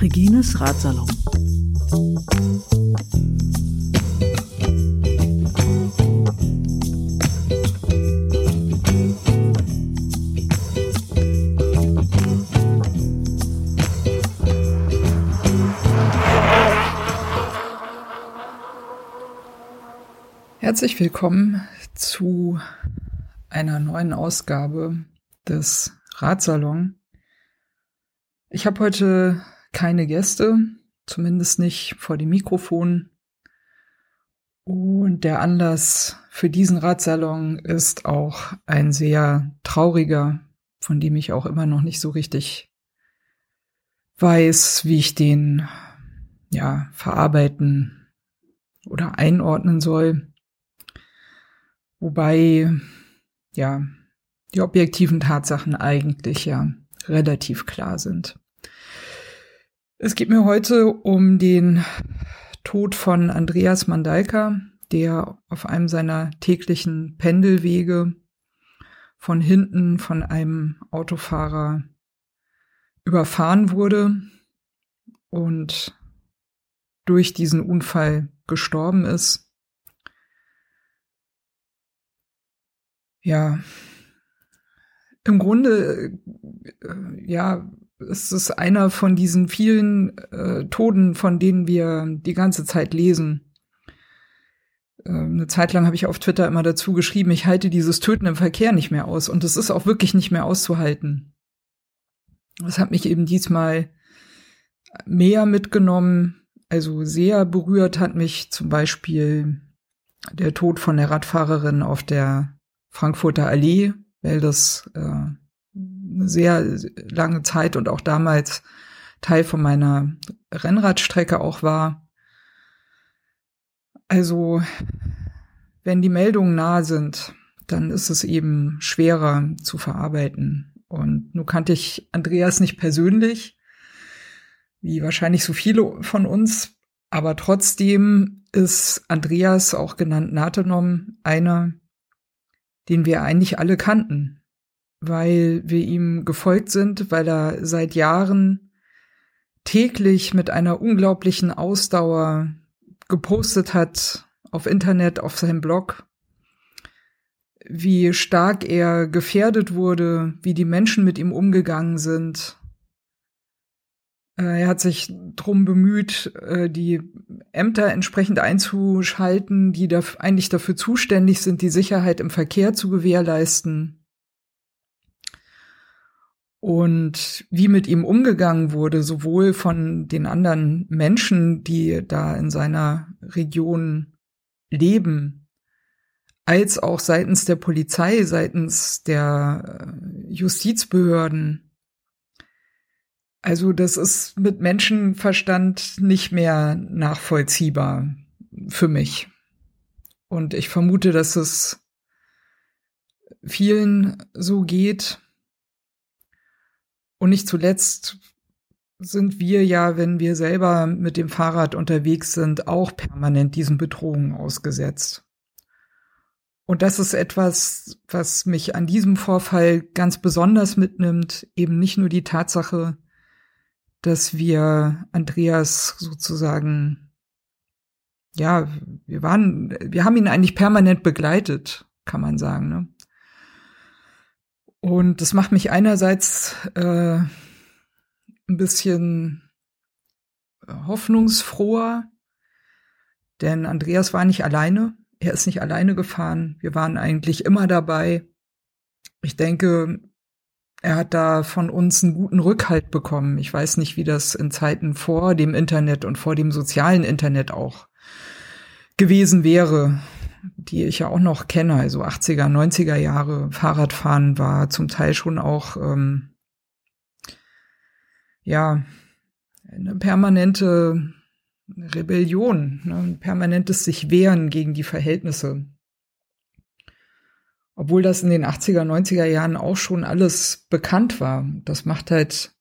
Regines Ratsalon. Herzlich willkommen zu einer neuen Ausgabe des Ratsalon. Ich habe heute keine Gäste, zumindest nicht vor dem Mikrofon. Und der Anlass für diesen Ratsalon ist auch ein sehr trauriger, von dem ich auch immer noch nicht so richtig weiß, wie ich den ja verarbeiten oder einordnen soll. Wobei ja die objektiven Tatsachen eigentlich ja relativ klar sind. Es geht mir heute um den Tod von Andreas Mandalka, der auf einem seiner täglichen Pendelwege von hinten von einem Autofahrer überfahren wurde und durch diesen Unfall gestorben ist. Ja, im Grunde, äh, ja, es ist einer von diesen vielen äh, Toten, von denen wir die ganze Zeit lesen. Äh, eine Zeit lang habe ich auf Twitter immer dazu geschrieben, ich halte dieses Töten im Verkehr nicht mehr aus. Und es ist auch wirklich nicht mehr auszuhalten. Das hat mich eben diesmal mehr mitgenommen. Also sehr berührt hat mich zum Beispiel der Tod von der Radfahrerin auf der Frankfurter Allee, weil das äh, eine sehr lange Zeit und auch damals Teil von meiner Rennradstrecke auch war. Also, wenn die Meldungen nah sind, dann ist es eben schwerer zu verarbeiten. Und nun kannte ich Andreas nicht persönlich, wie wahrscheinlich so viele von uns, aber trotzdem ist Andreas, auch genannt Nathenom, einer, den wir eigentlich alle kannten weil wir ihm gefolgt sind, weil er seit Jahren täglich mit einer unglaublichen Ausdauer gepostet hat auf Internet, auf seinem Blog, wie stark er gefährdet wurde, wie die Menschen mit ihm umgegangen sind. Äh, er hat sich drum bemüht, äh, die Ämter entsprechend einzuschalten, die eigentlich dafür zuständig sind, die Sicherheit im Verkehr zu gewährleisten und wie mit ihm umgegangen wurde, sowohl von den anderen Menschen, die da in seiner Region leben, als auch seitens der Polizei, seitens der äh, Justizbehörden. Also das ist mit Menschenverstand nicht mehr nachvollziehbar für mich. Und ich vermute, dass es vielen so geht und nicht zuletzt sind wir ja, wenn wir selber mit dem Fahrrad unterwegs sind, auch permanent diesen Bedrohungen ausgesetzt. Und das ist etwas, was mich an diesem Vorfall ganz besonders mitnimmt, eben nicht nur die Tatsache, dass wir Andreas sozusagen, ja, wir waren, wir haben ihn eigentlich permanent begleitet, kann man sagen. Ne? Und das macht mich einerseits äh, ein bisschen hoffnungsfroher, denn Andreas war nicht alleine. Er ist nicht alleine gefahren. Wir waren eigentlich immer dabei. Ich denke, er hat da von uns einen guten Rückhalt bekommen. Ich weiß nicht, wie das in Zeiten vor dem Internet und vor dem sozialen Internet auch gewesen wäre die ich ja auch noch kenne, also 80er, 90er Jahre Fahrradfahren war zum Teil schon auch ähm, ja eine permanente Rebellion, ne, ein permanentes sich wehren gegen die Verhältnisse. Obwohl das in den 80er, 90er Jahren auch schon alles bekannt war. Das macht halt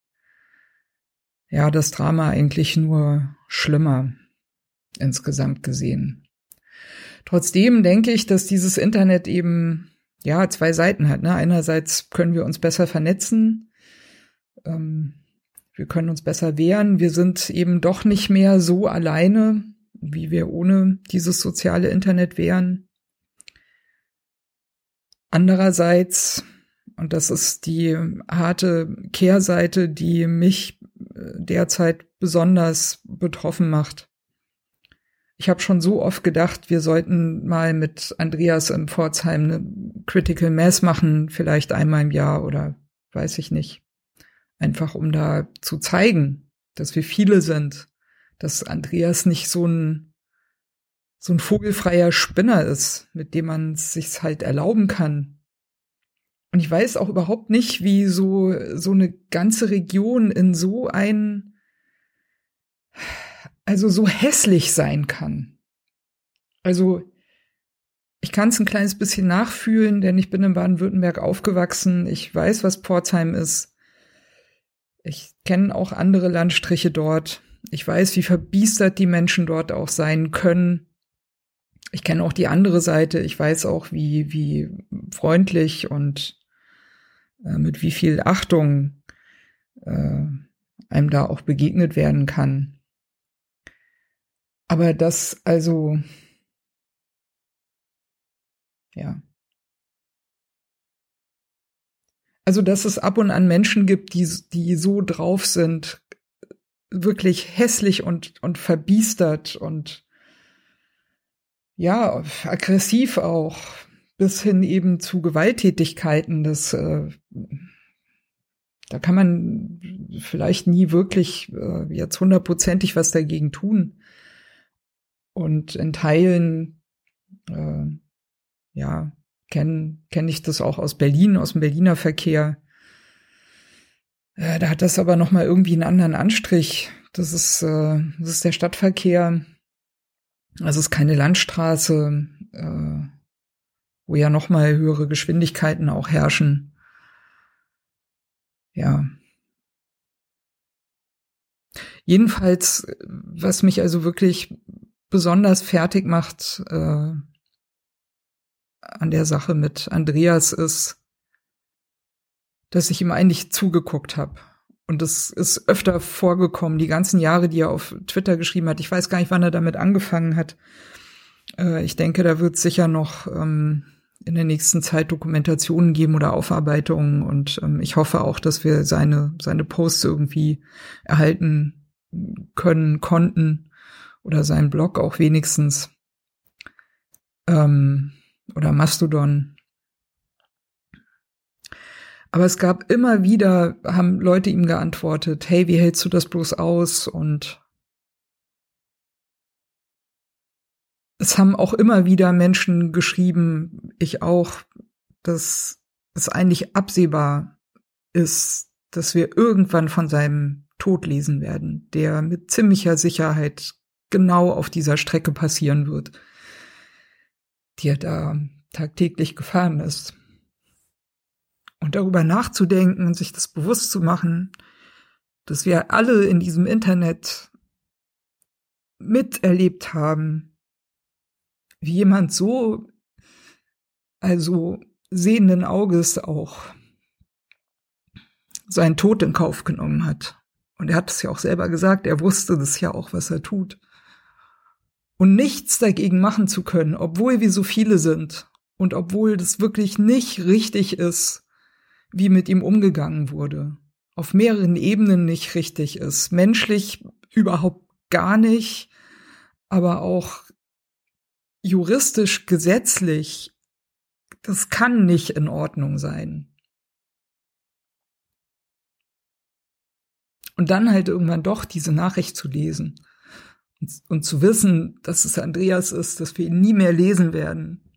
ja das Drama eigentlich nur schlimmer insgesamt gesehen. Trotzdem denke ich, dass dieses Internet eben ja zwei Seiten hat. Ne? Einerseits können wir uns besser vernetzen, ähm, wir können uns besser wehren, wir sind eben doch nicht mehr so alleine, wie wir ohne dieses soziale Internet wären. Andererseits, und das ist die harte Kehrseite, die mich äh, derzeit besonders betroffen macht. Ich habe schon so oft gedacht, wir sollten mal mit Andreas in Pforzheim eine Critical Mass machen, vielleicht einmal im Jahr oder weiß ich nicht. Einfach um da zu zeigen, dass wir viele sind, dass Andreas nicht so ein so ein vogelfreier Spinner ist, mit dem man es sich halt erlauben kann. Und ich weiß auch überhaupt nicht, wie so so eine ganze Region in so ein also so hässlich sein kann. Also ich kann es ein kleines bisschen nachfühlen, denn ich bin in Baden-Württemberg aufgewachsen. Ich weiß, was Pforzheim ist. Ich kenne auch andere Landstriche dort. Ich weiß, wie verbiestert die Menschen dort auch sein können. Ich kenne auch die andere Seite. Ich weiß auch, wie, wie freundlich und äh, mit wie viel Achtung äh, einem da auch begegnet werden kann. Aber das, also, ja. Also, dass es ab und an Menschen gibt, die, die so drauf sind, wirklich hässlich und, und verbiestert und ja, aggressiv auch, bis hin eben zu Gewalttätigkeiten, das äh, da kann man vielleicht nie wirklich äh, jetzt hundertprozentig was dagegen tun. Und in Teilen, äh, ja, kenne kenn ich das auch aus Berlin, aus dem Berliner Verkehr. Äh, da hat das aber noch mal irgendwie einen anderen Anstrich. Das ist, äh, das ist der Stadtverkehr. Das ist keine Landstraße, äh, wo ja noch mal höhere Geschwindigkeiten auch herrschen. Ja. Jedenfalls, was mich also wirklich besonders fertig macht äh, an der Sache mit Andreas ist, dass ich ihm eigentlich zugeguckt habe. Und das ist öfter vorgekommen, die ganzen Jahre, die er auf Twitter geschrieben hat. Ich weiß gar nicht, wann er damit angefangen hat. Äh, ich denke, da wird sicher noch ähm, in der nächsten Zeit Dokumentationen geben oder Aufarbeitungen. Und ähm, ich hoffe auch, dass wir seine, seine Posts irgendwie erhalten können, konnten oder sein Blog auch wenigstens ähm, oder Mastodon. Aber es gab immer wieder, haben Leute ihm geantwortet, hey, wie hältst du das bloß aus? Und es haben auch immer wieder Menschen geschrieben, ich auch, dass es eigentlich absehbar ist, dass wir irgendwann von seinem Tod lesen werden, der mit ziemlicher Sicherheit genau auf dieser Strecke passieren wird, die er da tagtäglich gefahren ist. Und darüber nachzudenken und sich das bewusst zu machen, dass wir alle in diesem Internet miterlebt haben, wie jemand so, also sehenden Auges auch seinen Tod in Kauf genommen hat. Und er hat es ja auch selber gesagt, er wusste das ja auch, was er tut und nichts dagegen machen zu können, obwohl wir so viele sind und obwohl das wirklich nicht richtig ist, wie mit ihm umgegangen wurde, auf mehreren Ebenen nicht richtig ist, menschlich überhaupt gar nicht, aber auch juristisch, gesetzlich, das kann nicht in Ordnung sein. Und dann halt irgendwann doch diese Nachricht zu lesen und, und zu wissen, dass es Andreas ist, dass wir ihn nie mehr lesen werden.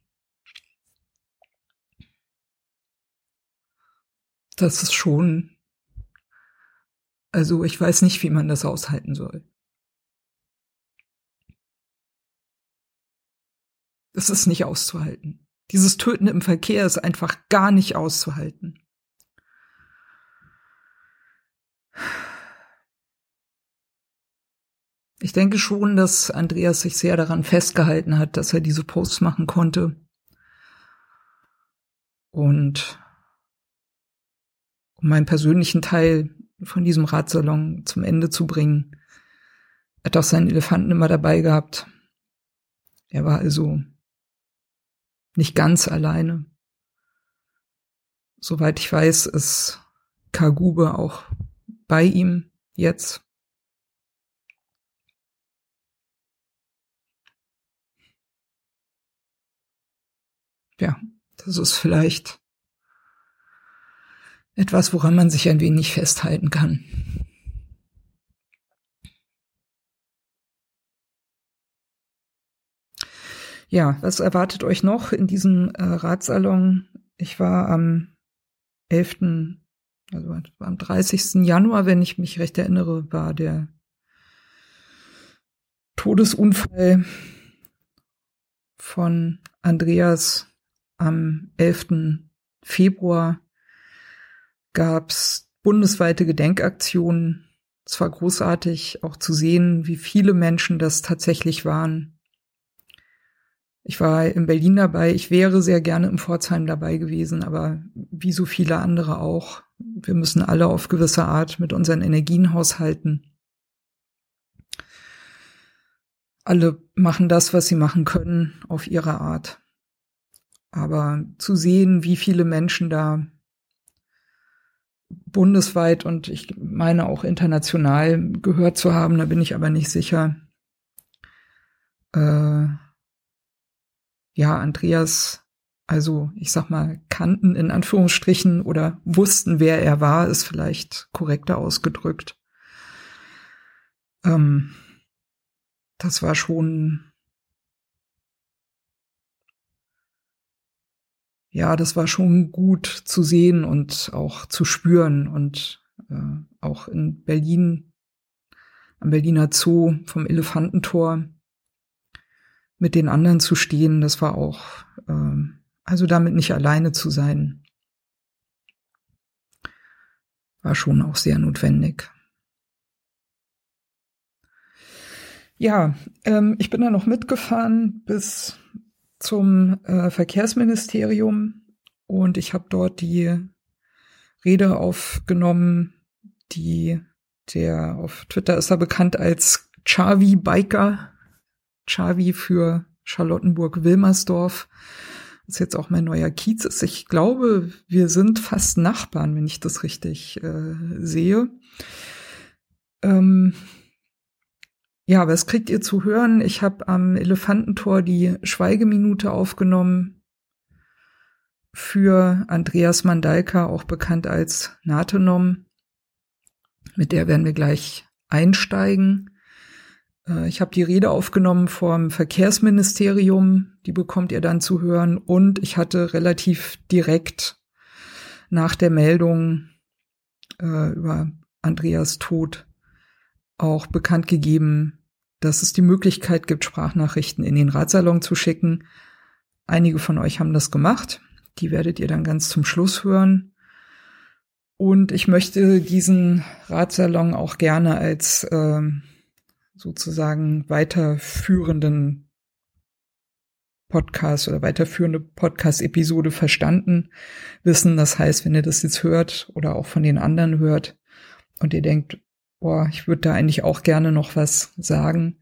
Das ist schon, also ich weiß nicht, wie man das aushalten soll. Das ist nicht auszuhalten. Dieses Töten im Verkehr ist einfach gar nicht auszuhalten. Ich denke schon, dass Andreas sich sehr daran festgehalten hat, dass er diese Posts machen konnte. Und um meinen persönlichen Teil von diesem Radsalon zum Ende zu bringen, hat auch seinen Elefanten immer dabei gehabt. Er war also nicht ganz alleine. Soweit ich weiß, ist Kagube auch bei ihm jetzt. Ja, das ist vielleicht etwas, woran man sich ein wenig festhalten kann. Ja, was erwartet euch noch in diesem äh, Ratsalon? Ich war am 11., also am 30. Januar, wenn ich mich recht erinnere, war der Todesunfall von Andreas am 11. Februar gab's bundesweite Gedenkaktionen. Es war großartig auch zu sehen, wie viele Menschen das tatsächlich waren. Ich war in Berlin dabei. Ich wäre sehr gerne im Pforzheim dabei gewesen, aber wie so viele andere auch. Wir müssen alle auf gewisse Art mit unseren Energien haushalten. Alle machen das, was sie machen können, auf ihre Art. Aber zu sehen, wie viele Menschen da bundesweit und ich meine auch international gehört zu haben, da bin ich aber nicht sicher. Äh, ja, Andreas, also ich sag mal, kannten in Anführungsstrichen oder wussten, wer er war, ist vielleicht korrekter ausgedrückt. Ähm, das war schon ja, das war schon gut zu sehen und auch zu spüren und äh, auch in Berlin, am Berliner Zoo vom Elefantentor mit den anderen zu stehen, das war auch, äh, also damit nicht alleine zu sein, war schon auch sehr notwendig. Ja, ähm, ich bin da noch mitgefahren bis zum äh, Verkehrsministerium und ich habe dort die Rede aufgenommen, die der auf Twitter ist er bekannt als Chavi Biker, Chavi für Charlottenburg-Wilmersdorf, was jetzt auch mein neuer Kiez ist. Ich glaube, wir sind fast Nachbarn, wenn ich das richtig äh, sehe. Ähm, ja, was kriegt ihr zu hören? Ich habe am Elefantentor die Schweigeminute aufgenommen für Andreas Mandalka, auch bekannt als Natenom. Mit der werden wir gleich einsteigen. Äh, ich habe die Rede aufgenommen vom Verkehrsministerium, die bekommt ihr dann zu hören. Und ich hatte relativ direkt nach der Meldung äh, über Andreas Tod auch bekannt gegeben, dass es die Möglichkeit gibt, Sprachnachrichten in den Ratsalon zu schicken. Einige von euch haben das gemacht. Die werdet ihr dann ganz zum Schluss hören. Und ich möchte diesen Ratsalon auch gerne als äh, sozusagen weiterführenden Podcast oder weiterführende Podcast-Episode verstanden wissen. Das heißt, wenn ihr das jetzt hört oder auch von den anderen hört und ihr denkt, boah, ich würde da eigentlich auch gerne noch was sagen,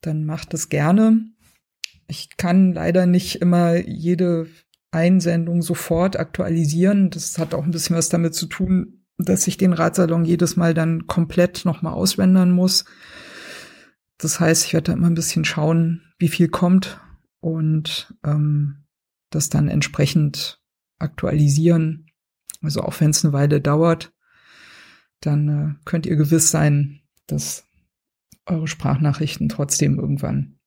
dann macht es gerne. Ich kann leider nicht immer jede Einsendung sofort aktualisieren. Das hat auch ein bisschen was damit zu tun, dass ich den Ratsalon jedes Mal dann komplett nochmal auswändern muss. Das heißt, ich werde da immer ein bisschen schauen, wie viel kommt und ähm, das dann entsprechend aktualisieren. Also auch wenn es eine Weile dauert dann äh, könnt ihr gewiss sein, dass eure Sprachnachrichten trotzdem irgendwann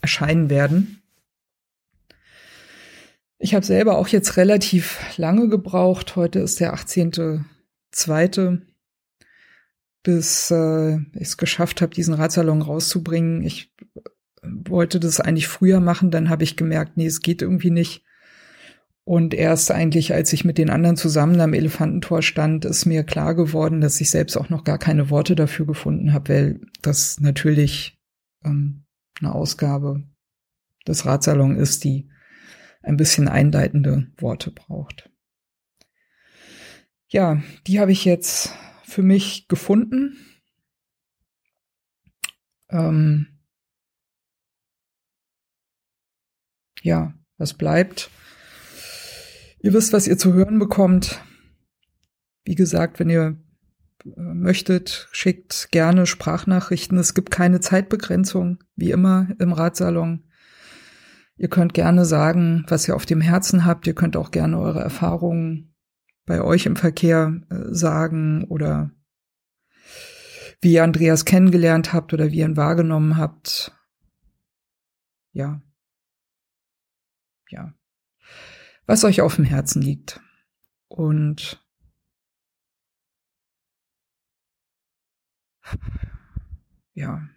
erscheinen werden. Ich habe selber auch jetzt relativ lange gebraucht. Heute ist der 18.2., bis äh, ich es geschafft habe, diesen Radsalon rauszubringen. Ich wollte das eigentlich früher machen, dann habe ich gemerkt, nee, es geht irgendwie nicht. Und erst eigentlich, als ich mit den anderen zusammen am Elefantentor stand, ist mir klar geworden, dass ich selbst auch noch gar keine Worte dafür gefunden habe, weil das natürlich ähm, eine Ausgabe des Ratsalon ist, die ein bisschen einleitende Worte braucht. Ja, die habe ich jetzt für mich gefunden. Ähm, ja, was bleibt? Ihr wisst, was ihr zu hören bekommt. Wie gesagt, wenn ihr äh, möchtet, schickt gerne Sprachnachrichten. Es gibt keine Zeitbegrenzung, wie immer im Ratsalon. Ihr könnt gerne sagen, was ihr auf dem Herzen habt. Ihr könnt auch gerne eure Erfahrungen bei euch im Verkehr äh, sagen oder wie ihr Andreas kennengelernt habt oder wie ihr ihn wahrgenommen habt. Ja. Ja was euch auf dem Herzen liegt. Und ja,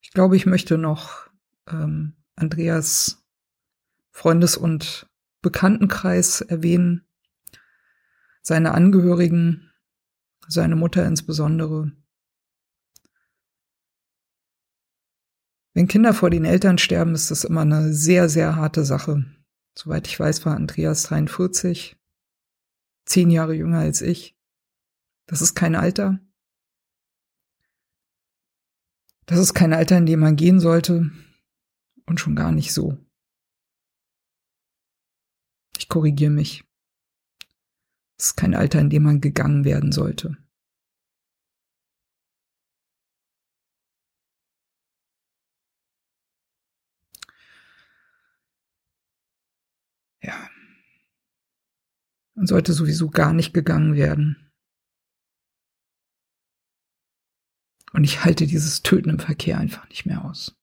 ich glaube, ich möchte noch ähm, Andreas Freundes- und Bekanntenkreis erwähnen, seine Angehörigen, seine Mutter insbesondere, Wenn Kinder vor den Eltern sterben, ist das immer eine sehr, sehr harte Sache. Soweit ich weiß, war Andreas 43, zehn Jahre jünger als ich. Das ist kein Alter. Das ist kein Alter, in dem man gehen sollte. Und schon gar nicht so. Ich korrigiere mich. Das ist kein Alter, in dem man gegangen werden sollte. Man sollte sowieso gar nicht gegangen werden. Und ich halte dieses Töten im Verkehr einfach nicht mehr aus.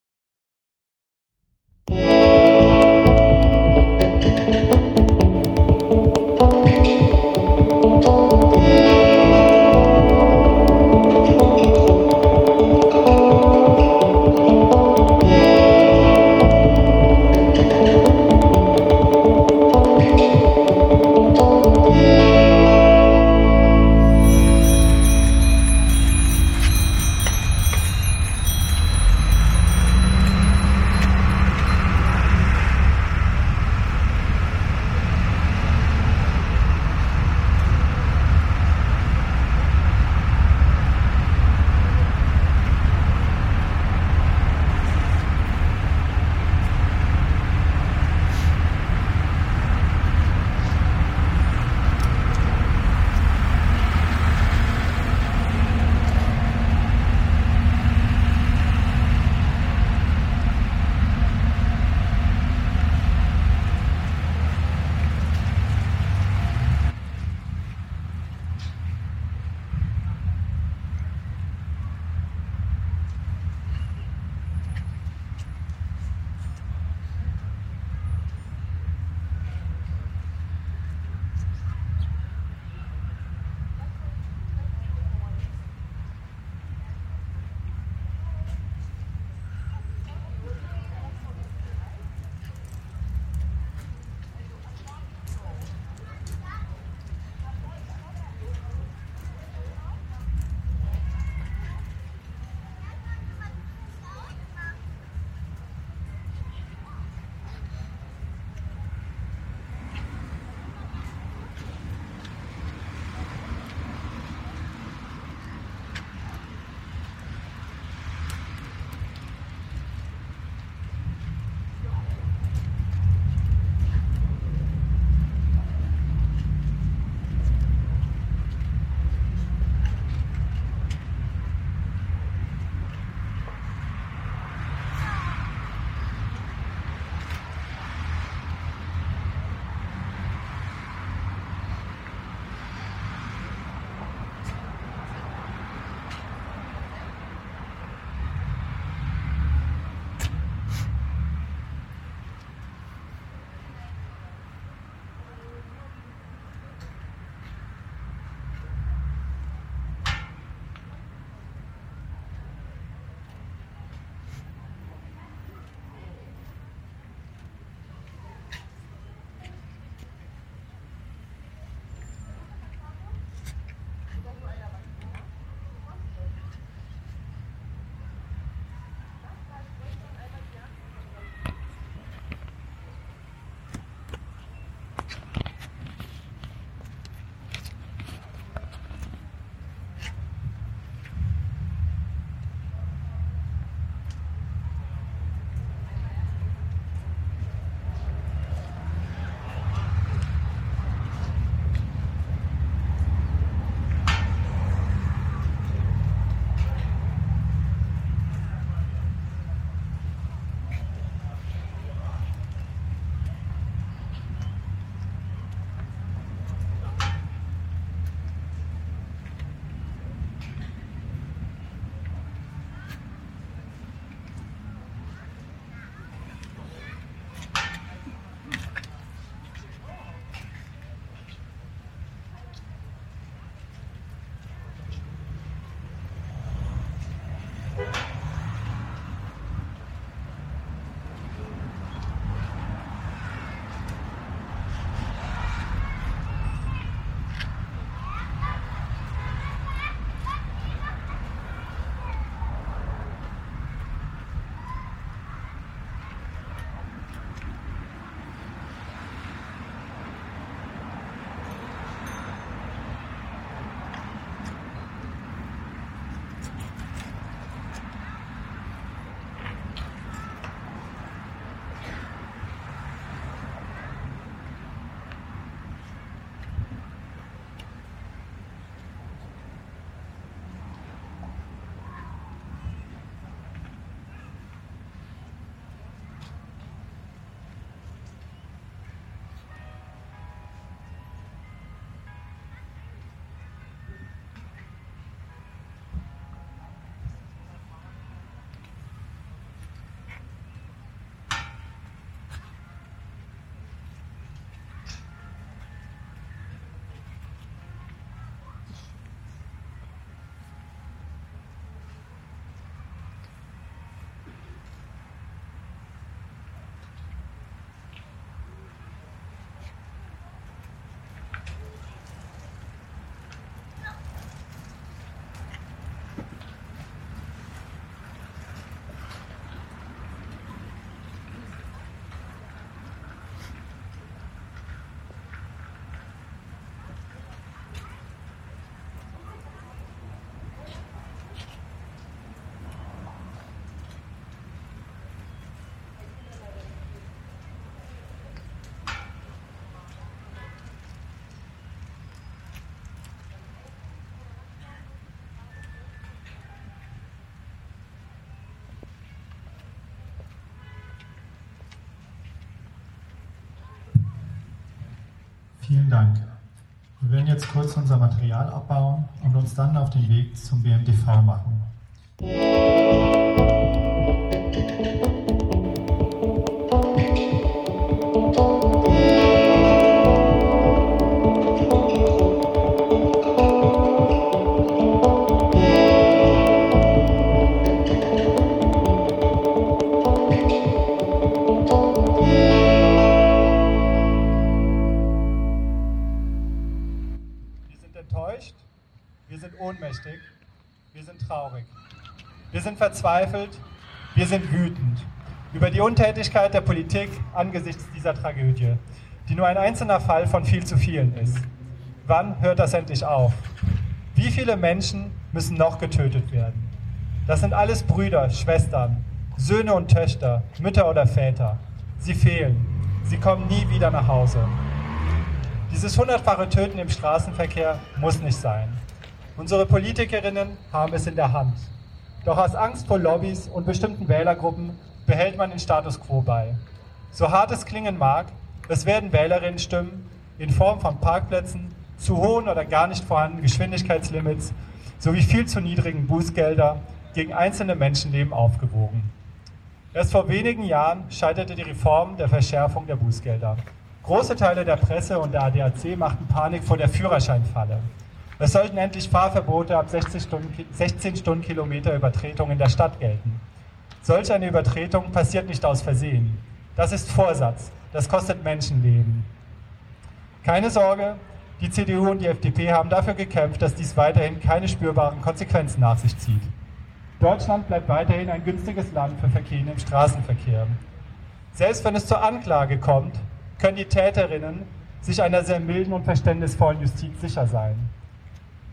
Vielen Dank. Wir werden jetzt kurz unser Material abbauen und uns dann auf den Weg zum BMDV machen. Verzweifelt, wir sind wütend über die Untätigkeit der Politik angesichts dieser Tragödie, die nur ein einzelner Fall von viel zu vielen ist. Wann hört das endlich auf? Wie viele Menschen müssen noch getötet werden? Das sind alles Brüder, Schwestern, Söhne und Töchter, Mütter oder Väter. Sie fehlen. Sie kommen nie wieder nach Hause. Dieses hundertfache Töten im Straßenverkehr muss nicht sein. Unsere Politikerinnen haben es in der Hand. Doch aus Angst vor Lobbys und bestimmten Wählergruppen behält man den Status quo bei. So hart es klingen mag, es werden Wählerinnenstimmen in Form von Parkplätzen, zu hohen oder gar nicht vorhandenen Geschwindigkeitslimits sowie viel zu niedrigen Bußgelder gegen einzelne Menschenleben aufgewogen. Erst vor wenigen Jahren scheiterte die Reform der Verschärfung der Bußgelder. Große Teile der Presse und der ADAC machten Panik vor der Führerscheinfalle. Es sollten endlich Fahrverbote ab 16 Stunden, 16 Stundenkilometer Übertretung in der Stadt gelten. Solch eine Übertretung passiert nicht aus Versehen. Das ist Vorsatz. Das kostet Menschenleben. Keine Sorge, die CDU und die FDP haben dafür gekämpft, dass dies weiterhin keine spürbaren Konsequenzen nach sich zieht. Deutschland bleibt weiterhin ein günstiges Land für Verkehren im Straßenverkehr. Selbst wenn es zur Anklage kommt, können die Täterinnen sich einer sehr milden und verständnisvollen Justiz sicher sein.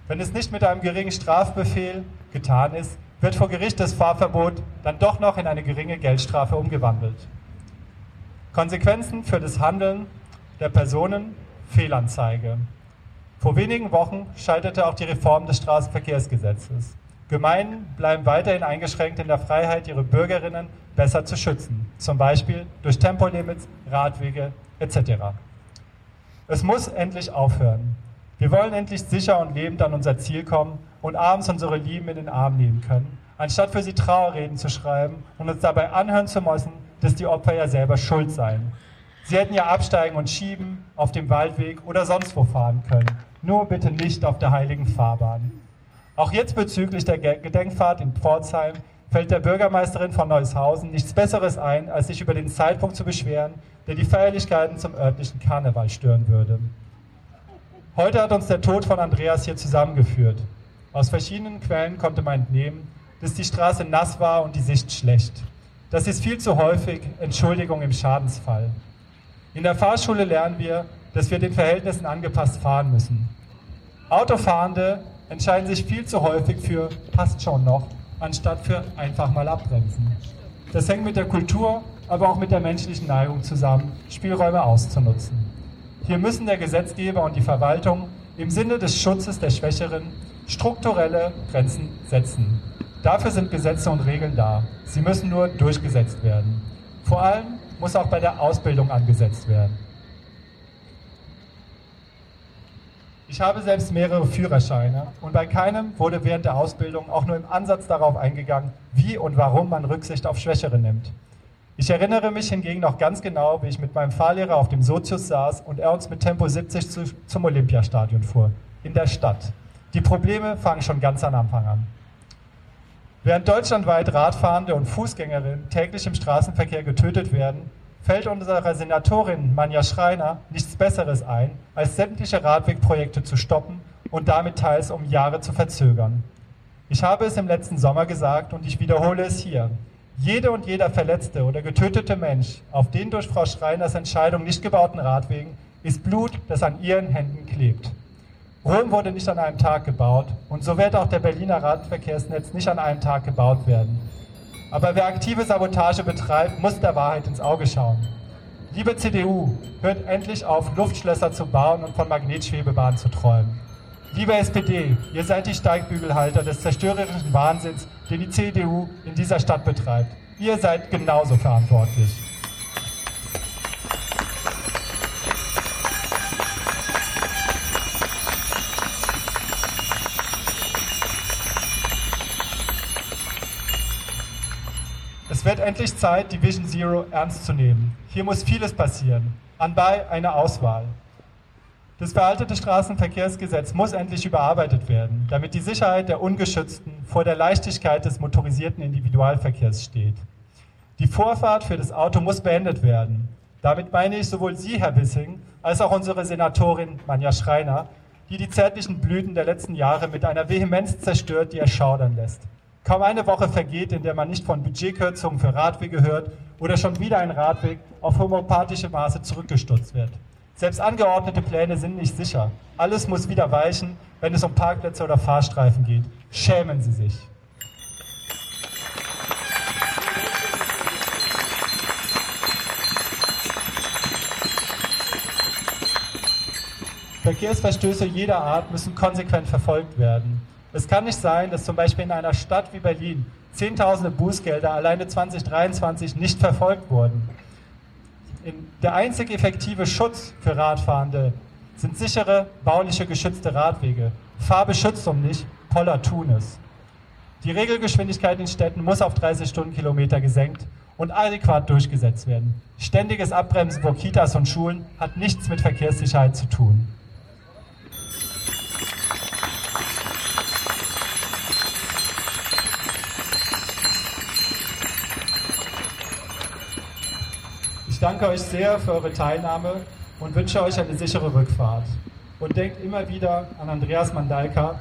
Wenn es nicht mit einem geringen Strafbefehl getan ist, wird vor Gericht das Fahrverbot dann doch noch in eine geringe Geldstrafe umgewandelt. Konsequenzen für das Handeln der Personen Fehlanzeige. Vor wenigen Wochen scheiterte auch die Reform des Straßenverkehrsgesetzes. Gemeinden bleiben weiterhin eingeschränkt in der Freiheit, ihre Bürgerinnen besser zu schützen, zum Beispiel durch Tempolimits, Radwege etc. Es muss endlich aufhören. Wir wollen endlich sicher und lebend an unser Ziel kommen und abends unsere Lieben in den Arm nehmen können, anstatt für sie Trauerreden zu schreiben und uns dabei anhören zu müssen, dass die Opfer ja selber schuld seien. Sie hätten ja absteigen und schieben, auf dem Waldweg oder sonst wo fahren können. Nur bitte nicht auf der heiligen Fahrbahn. Auch jetzt bezüglich der Gedenkfahrt in Pforzheim fällt der Bürgermeisterin von Neushausen nichts Besseres ein, als sich über den Zeitpunkt zu beschweren, der die Feierlichkeiten zum örtlichen Karneval stören würde. Heute hat uns der Tod von Andreas hier zusammengeführt. Aus verschiedenen Quellen konnte man entnehmen, dass die Straße nass war und die Sicht schlecht. Das ist viel zu häufig Entschuldigung im Schadensfall. In der Fahrschule lernen wir, dass wir den Verhältnissen angepasst fahren müssen. Autofahrende entscheiden sich viel zu häufig für passt schon noch, anstatt für einfach mal abbremsen. Das hängt mit der Kultur, aber auch mit der menschlichen Neigung zusammen, Spielräume auszunutzen. Hier müssen der Gesetzgeber und die Verwaltung im Sinne des Schutzes der Schwächeren strukturelle Grenzen setzen. Dafür sind Gesetze und Regeln da. Sie müssen nur durchgesetzt werden. Vor allem muss auch bei der Ausbildung angesetzt werden. Ich habe selbst mehrere Führerscheine und bei keinem wurde während der Ausbildung auch nur im Ansatz darauf eingegangen, wie und warum man Rücksicht auf Schwächere nimmt. Ich erinnere mich hingegen noch ganz genau, wie ich mit meinem Fahrlehrer auf dem Sozius saß und er uns mit Tempo 70 zu, zum Olympiastadion fuhr, in der Stadt. Die Probleme fangen schon ganz am Anfang an. Während deutschlandweit Radfahrende und Fußgängerinnen täglich im Straßenverkehr getötet werden, fällt unserer Senatorin Manja Schreiner nichts Besseres ein, als sämtliche Radwegprojekte zu stoppen und damit teils um Jahre zu verzögern. Ich habe es im letzten Sommer gesagt und ich wiederhole es hier. Jede und jeder verletzte oder getötete Mensch auf den durch Frau Schreiners Entscheidung nicht gebauten Radwegen ist Blut, das an ihren Händen klebt. Rom wurde nicht an einem Tag gebaut und so wird auch der Berliner Radverkehrsnetz nicht an einem Tag gebaut werden. Aber wer aktive Sabotage betreibt, muss der Wahrheit ins Auge schauen. Liebe CDU, hört endlich auf, Luftschlösser zu bauen und von Magnetschwebebahnen zu träumen. Liebe SPD, ihr seid die Steigbügelhalter des zerstörerischen Wahnsinns, den die CDU in dieser Stadt betreibt. Ihr seid genauso verantwortlich. Es wird endlich Zeit, die Vision Zero ernst zu nehmen. Hier muss vieles passieren. Anbei eine Auswahl. Das veraltete Straßenverkehrsgesetz muss endlich überarbeitet werden, damit die Sicherheit der Ungeschützten vor der Leichtigkeit des motorisierten Individualverkehrs steht. Die Vorfahrt für das Auto muss beendet werden. Damit meine ich sowohl Sie, Herr Wissing, als auch unsere Senatorin Manja Schreiner, die die zärtlichen Blüten der letzten Jahre mit einer Vehemenz zerstört, die erschaudern lässt. Kaum eine Woche vergeht, in der man nicht von Budgetkürzungen für Radwege hört oder schon wieder ein Radweg auf homöopathische Maße zurückgestutzt wird. Selbst angeordnete Pläne sind nicht sicher. Alles muss wieder weichen, wenn es um Parkplätze oder Fahrstreifen geht. Schämen Sie sich. Verkehrsverstöße jeder Art müssen konsequent verfolgt werden. Es kann nicht sein, dass zum Beispiel in einer Stadt wie Berlin Zehntausende Bußgelder alleine 2023 nicht verfolgt wurden. Der einzig effektive Schutz für Radfahrende sind sichere, bauliche, geschützte Radwege. Um nicht, Poller tun es. Die Regelgeschwindigkeit in Städten muss auf 30 Stundenkilometer gesenkt und adäquat durchgesetzt werden. Ständiges Abbremsen vor Kitas und Schulen hat nichts mit Verkehrssicherheit zu tun. Danke euch sehr für eure Teilnahme und wünsche euch eine sichere Rückfahrt. Und denkt immer wieder an Andreas Mandalka,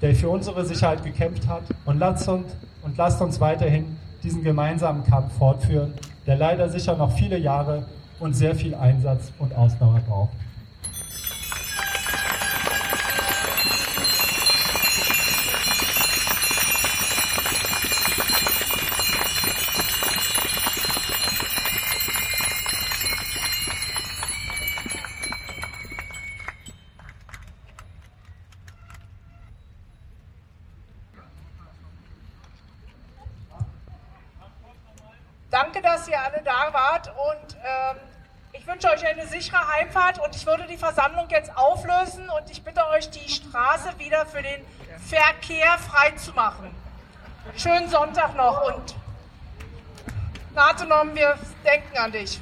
der für unsere Sicherheit gekämpft hat. Und lasst uns, und lasst uns weiterhin diesen gemeinsamen Kampf fortführen, der leider sicher noch viele Jahre und sehr viel Einsatz und Ausdauer braucht. Und ich würde die Versammlung jetzt auflösen und ich bitte euch, die Straße wieder für den Verkehr freizumachen. Schönen Sonntag noch und Natenom, wir denken an dich.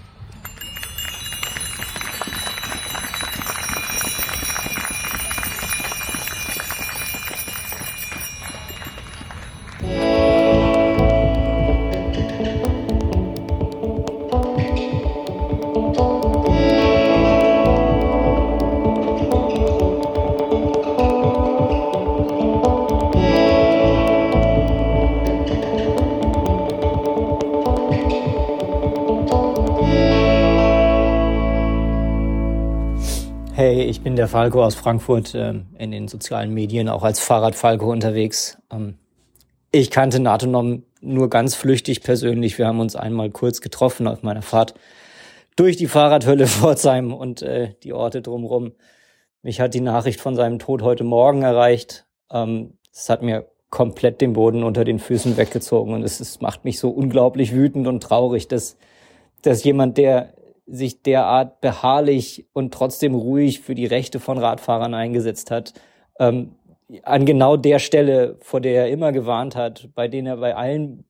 Bin der Falco aus Frankfurt, äh, in den sozialen Medien auch als Fahrrad-Falco unterwegs. Ähm, ich kannte Natonom nur ganz flüchtig persönlich. Wir haben uns einmal kurz getroffen auf meiner Fahrt durch die Fahrradhölle Pforzheim und äh, die Orte drumherum. Mich hat die Nachricht von seinem Tod heute Morgen erreicht. Ähm, hat mir komplett den Boden unter den Füßen weggezogen und es, es macht mich so unglaublich wütend und traurig, dass, dass jemand, der sich derart beharrlich und trotzdem ruhig für die Rechte von Radfahrern eingesetzt hat, ähm, an genau der Stelle, vor der er immer gewarnt hat, bei denen er bei allen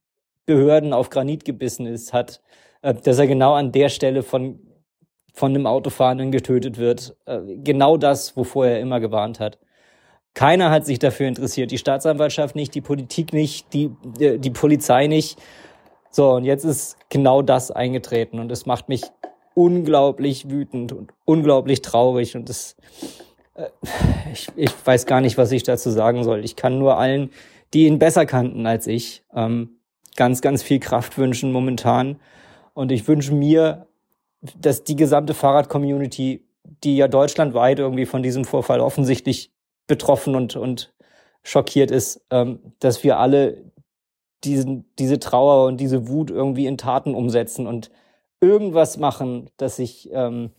Behörden auf Granit gebissen ist, hat, äh, dass er genau an der Stelle von, von einem Autofahrenden getötet wird. Äh, genau das, wovor er immer gewarnt hat. Keiner hat sich dafür interessiert. Die Staatsanwaltschaft nicht, die Politik nicht, die, äh, die Polizei nicht. So, und jetzt ist genau das eingetreten und es macht mich unglaublich wütend und unglaublich traurig und das, äh, ich, ich weiß gar nicht, was ich dazu sagen soll. Ich kann nur allen, die ihn besser kannten als ich, ähm, ganz, ganz viel Kraft wünschen momentan. Und ich wünsche mir, dass die gesamte Fahrrad-Community, die ja deutschlandweit irgendwie von diesem Vorfall offensichtlich betroffen und, und schockiert ist, ähm, dass wir alle diesen, diese Trauer und diese Wut irgendwie in Taten umsetzen und irgendwas machen, dass sich, ähm,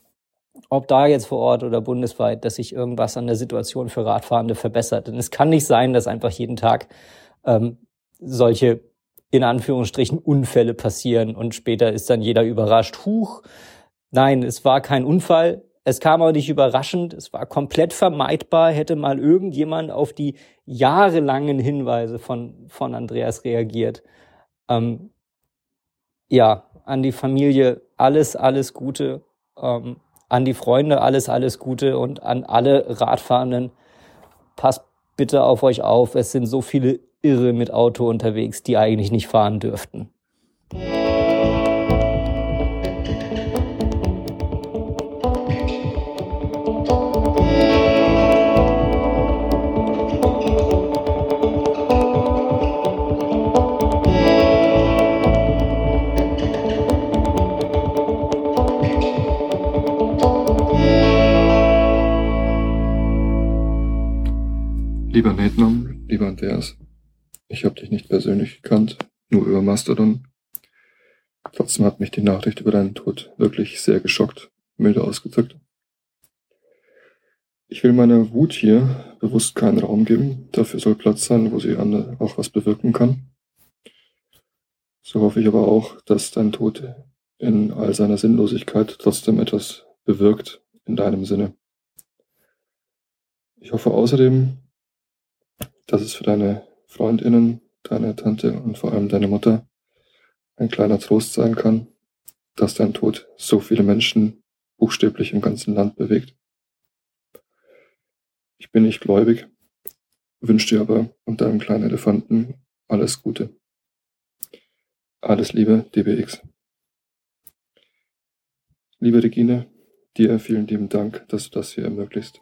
ob da jetzt vor Ort oder bundesweit, dass sich irgendwas an der Situation für Radfahrende verbessert. Denn es kann nicht sein, dass einfach jeden Tag ähm, solche in Anführungsstrichen Unfälle passieren und später ist dann jeder überrascht. Huch, nein, es war kein Unfall. Es kam auch nicht überraschend, es war komplett vermeidbar, hätte mal irgendjemand auf die jahrelangen Hinweise von, von Andreas reagiert. Ähm, ja, an die Familie alles, alles Gute. Ähm, an die Freunde alles, alles Gute und an alle Radfahrenden. Passt bitte auf euch auf. Es sind so viele Irre mit Auto unterwegs, die eigentlich nicht fahren dürften. Lieber Netnam, lieber Andreas, ich habe dich nicht persönlich gekannt, nur über Mastodon. Trotzdem hat mich die Nachricht über deinen Tod wirklich sehr geschockt, milde ausgedrückt. Ich will meiner Wut hier bewusst keinen Raum geben, dafür soll Platz sein, wo sie auch was bewirken kann. So hoffe ich aber auch, dass dein Tod in all seiner Sinnlosigkeit trotzdem etwas bewirkt in deinem Sinne. Ich hoffe außerdem, dass es für deine Freundinnen, deine Tante und vor allem deine Mutter ein kleiner Trost sein kann, dass dein Tod so viele Menschen buchstäblich im ganzen Land bewegt. Ich bin nicht gläubig, wünsche dir aber und deinem kleinen Elefanten alles Gute. Alles Liebe, DBX. Liebe Regine, dir vielen lieben Dank, dass du das hier ermöglicht.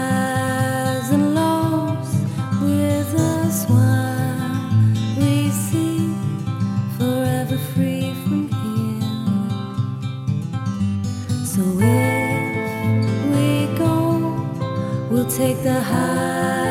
take the highs